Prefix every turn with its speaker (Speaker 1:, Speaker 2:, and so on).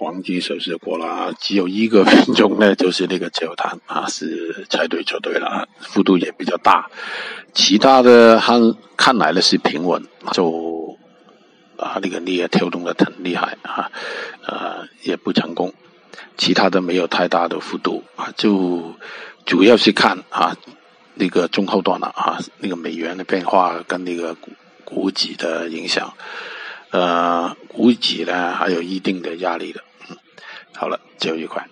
Speaker 1: 黄金手势过了，只有一个分钟呢，就是那个自由盘啊，是猜对就对了，幅度也比较大。其他的看看来呢是平稳，就啊那个力也跳动的很厉害啊，呃也不成功。其他的没有太大的幅度啊，就主要是看啊那个中后段了啊，那个美元的变化跟那个股股指的影响。呃，股指呢还有一定的压力的，嗯，好了，最后一块。